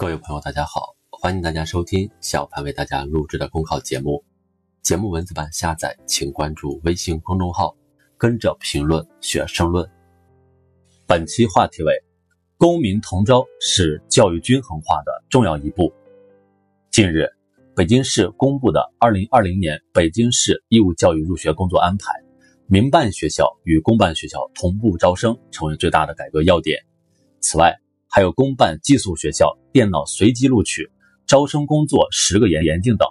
各位朋友，大家好，欢迎大家收听小潘为大家录制的公考节目。节目文字版下载，请关注微信公众号，跟着评论学申论。本期话题为：公民同招是教育均衡化的重要一步。近日，北京市公布的2020年北京市义务教育入学工作安排，民办学校与公办学校同步招生成为最大的改革要点。此外，还有公办寄宿学校电脑随机录取、招生工作十个严严禁等。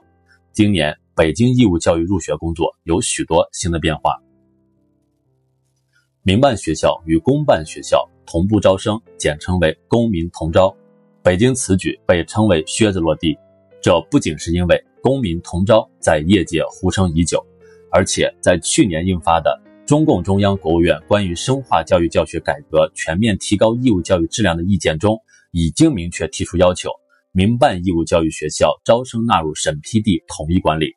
今年北京义务教育入学工作有许多新的变化。民办学校与公办学校同步招生，简称为“公民同招”。北京此举被称为“靴子落地”，这不仅是因为“公民同招”在业界呼声已久，而且在去年印发的。中共中央、国务院关于深化教育教学改革、全面提高义务教育质量的意见中，已经明确提出要求，民办义务教育学校招生纳入审批地统一管理，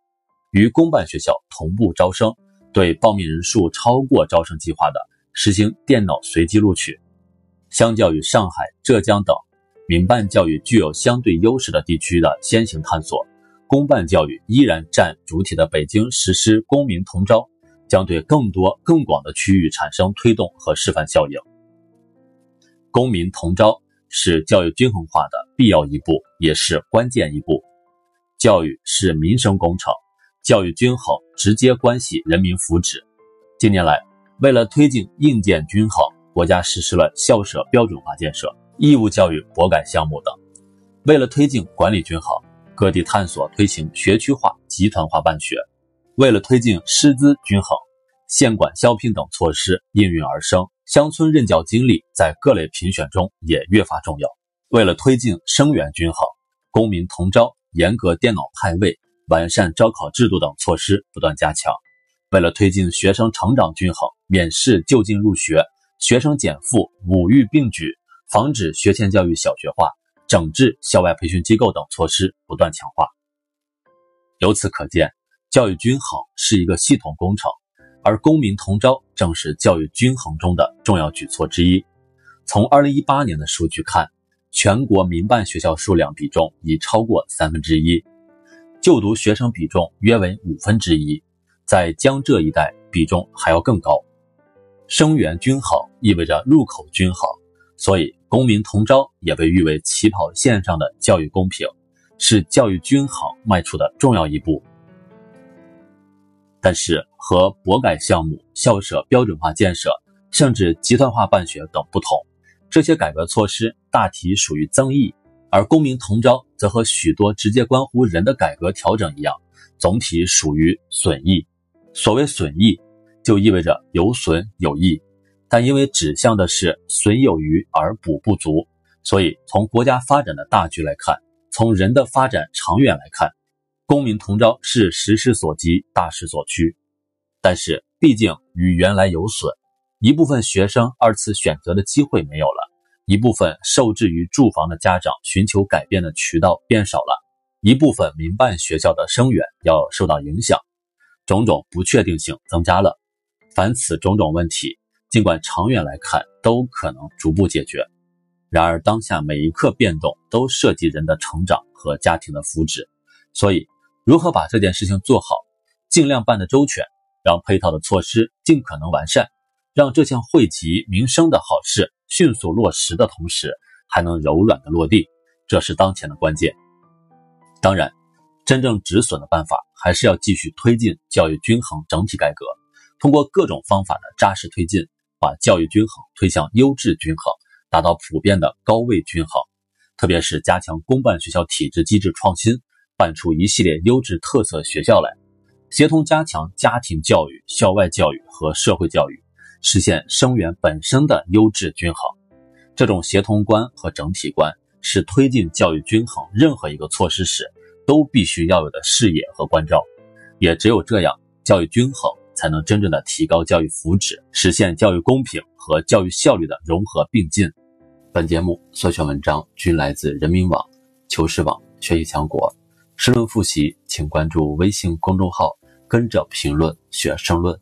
与公办学校同步招生，对报名人数超过招生计划的，实行电脑随机录取。相较于上海、浙江等民办教育具有相对优势的地区的先行探索，公办教育依然占主体的北京实施公民同招。将对更多、更广的区域产生推动和示范效应。公民同招是教育均衡化的必要一步，也是关键一步。教育是民生工程，教育均衡直接关系人民福祉。近年来，为了推进硬件均衡，国家实施了校舍标准化建设、义务教育博改项目等；为了推进管理均衡，各地探索推行学区化、集团化办学。为了推进师资均衡，县管消聘等措施应运而生，乡村任教经历在各类评选中也越发重要。为了推进生源均衡，公民同招、严格电脑派位、完善招考制度等措施不断加强。为了推进学生成长均衡，免试就近入学、学生减负、五育并举，防止学前教育小学化、整治校外培训机构等措施不断强化。由此可见。教育均衡是一个系统工程，而公民同招正是教育均衡中的重要举措之一。从2018年的数据看，全国民办学校数量比重已超过三分之一，就读学生比重约为五分之一，在江浙一带比重还要更高。生源均衡意味着入口均衡，所以公民同招也被誉为起跑线上的教育公平，是教育均衡迈出的重要一步。但是和博改项目、校舍标准化建设，甚至集团化办学等不同，这些改革措施大体属于增益，而公民同招则和许多直接关乎人的改革调整一样，总体属于损益。所谓损益，就意味着有损有益，但因为指向的是损有余而补不足，所以从国家发展的大局来看，从人的发展长远来看。公民同招是时势所及、大势所趋，但是毕竟与原来有损，一部分学生二次选择的机会没有了，一部分受制于住房的家长寻求改变的渠道变少了，一部分民办学校的生源要受到影响，种种不确定性增加了。凡此种种问题，尽管长远来看都可能逐步解决，然而当下每一刻变动都涉及人的成长和家庭的福祉，所以。如何把这件事情做好，尽量办得周全，让配套的措施尽可能完善，让这项惠及民生的好事迅速落实的同时，还能柔软的落地，这是当前的关键。当然，真正止损的办法，还是要继续推进教育均衡整体改革，通过各种方法的扎实推进，把教育均衡推向优质均衡，达到普遍的高位均衡。特别是加强公办学校体制机制创新。办出一系列优质特色学校来，协同加强家庭教育、校外教育和社会教育，实现生源本身的优质均衡。这种协同观和整体观是推进教育均衡任何一个措施时都必须要有的视野和关照。也只有这样，教育均衡才能真正的提高教育福祉，实现教育公平和教育效率的融合并进。本节目所选文章均来自人民网、求是网、学习强国。申论复习，请关注微信公众号“跟着评论学申论”。